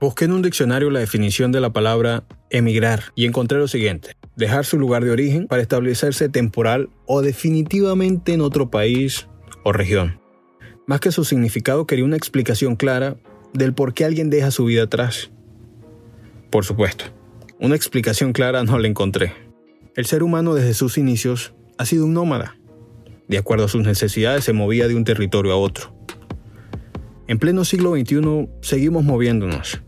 Busqué en un diccionario la definición de la palabra emigrar y encontré lo siguiente. Dejar su lugar de origen para establecerse temporal o definitivamente en otro país o región. Más que su significado quería una explicación clara del por qué alguien deja su vida atrás. Por supuesto, una explicación clara no la encontré. El ser humano desde sus inicios ha sido un nómada. De acuerdo a sus necesidades se movía de un territorio a otro. En pleno siglo XXI seguimos moviéndonos.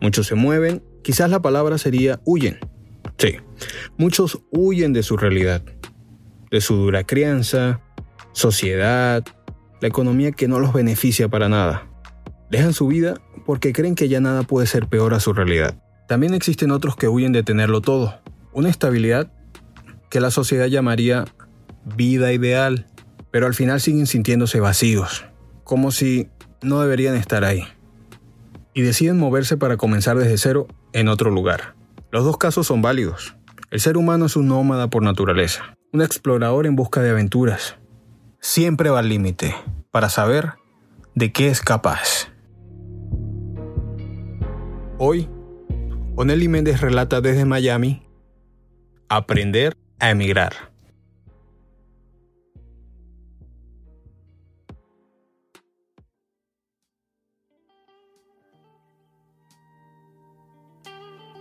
Muchos se mueven, quizás la palabra sería huyen. Sí, muchos huyen de su realidad, de su dura crianza, sociedad, la economía que no los beneficia para nada. Dejan su vida porque creen que ya nada puede ser peor a su realidad. También existen otros que huyen de tenerlo todo, una estabilidad que la sociedad llamaría vida ideal, pero al final siguen sintiéndose vacíos, como si no deberían estar ahí. Y deciden moverse para comenzar desde cero en otro lugar. Los dos casos son válidos. El ser humano es un nómada por naturaleza, un explorador en busca de aventuras. Siempre va al límite para saber de qué es capaz. Hoy, Oneli Méndez relata desde Miami Aprender a emigrar.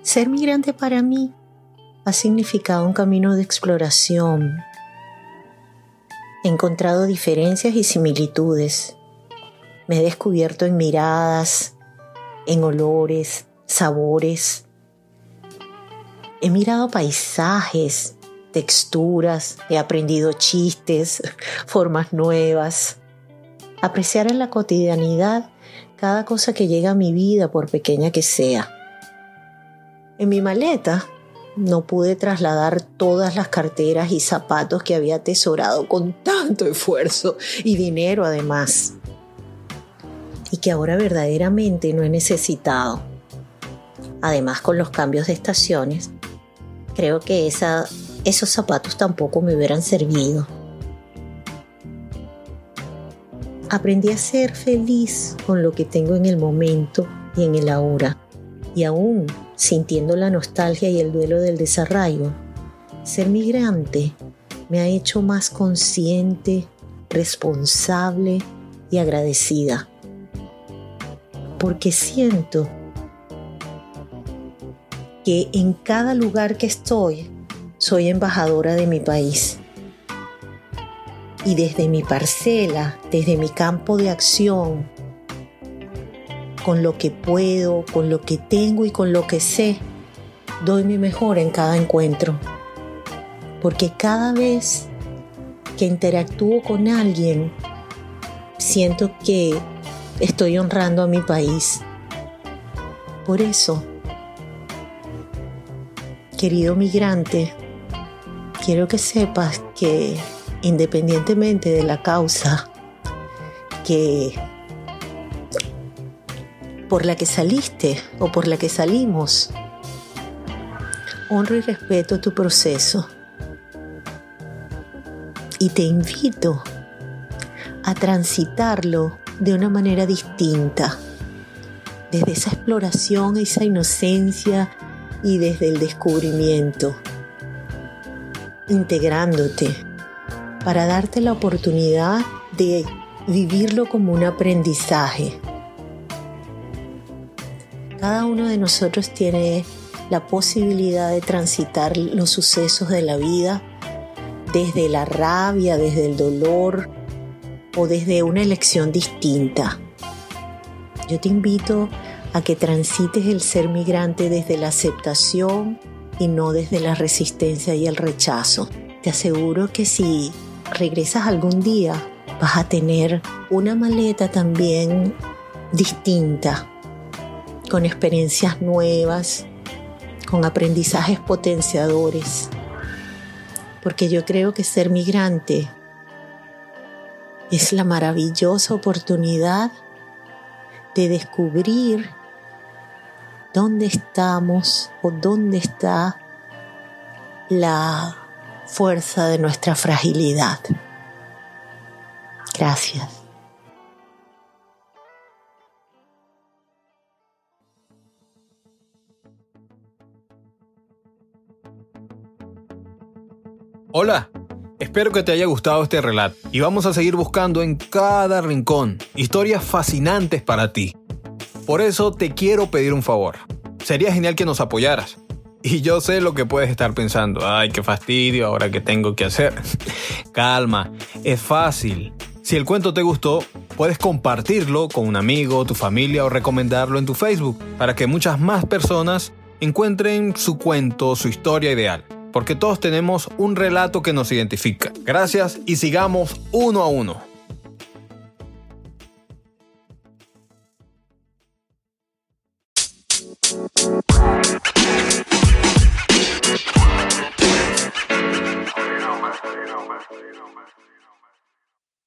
Ser migrante para mí ha significado un camino de exploración. He encontrado diferencias y similitudes. Me he descubierto en miradas, en olores, sabores. He mirado paisajes, texturas, he aprendido chistes, formas nuevas. Apreciar en la cotidianidad cada cosa que llega a mi vida, por pequeña que sea. En mi maleta no pude trasladar todas las carteras y zapatos que había atesorado con tanto esfuerzo y dinero además, y que ahora verdaderamente no he necesitado. Además, con los cambios de estaciones, creo que esos zapatos tampoco me hubieran servido. Aprendí a ser feliz con lo que tengo en el momento y en el ahora, y aún sintiendo la nostalgia y el duelo del desarraigo. Ser migrante me ha hecho más consciente, responsable y agradecida. Porque siento que en cada lugar que estoy soy embajadora de mi país. Y desde mi parcela, desde mi campo de acción, con lo que puedo, con lo que tengo y con lo que sé, doy mi mejor en cada encuentro. Porque cada vez que interactúo con alguien, siento que estoy honrando a mi país. Por eso, querido migrante, quiero que sepas que independientemente de la causa que por la que saliste o por la que salimos. Honro y respeto tu proceso. Y te invito a transitarlo de una manera distinta, desde esa exploración, esa inocencia y desde el descubrimiento, integrándote para darte la oportunidad de vivirlo como un aprendizaje cada uno de nosotros tiene la posibilidad de transitar los sucesos de la vida desde la rabia, desde el dolor o desde una elección distinta. Yo te invito a que transites el ser migrante desde la aceptación y no desde la resistencia y el rechazo. Te aseguro que si regresas algún día vas a tener una maleta también distinta con experiencias nuevas, con aprendizajes potenciadores. Porque yo creo que ser migrante es la maravillosa oportunidad de descubrir dónde estamos o dónde está la fuerza de nuestra fragilidad. Gracias. Hola, espero que te haya gustado este relato y vamos a seguir buscando en cada rincón historias fascinantes para ti. Por eso te quiero pedir un favor. Sería genial que nos apoyaras. Y yo sé lo que puedes estar pensando. Ay, qué fastidio, ahora que tengo que hacer. Calma, es fácil. Si el cuento te gustó, puedes compartirlo con un amigo, tu familia o recomendarlo en tu Facebook para que muchas más personas encuentren su cuento, su historia ideal. Porque todos tenemos un relato que nos identifica. Gracias y sigamos uno a uno.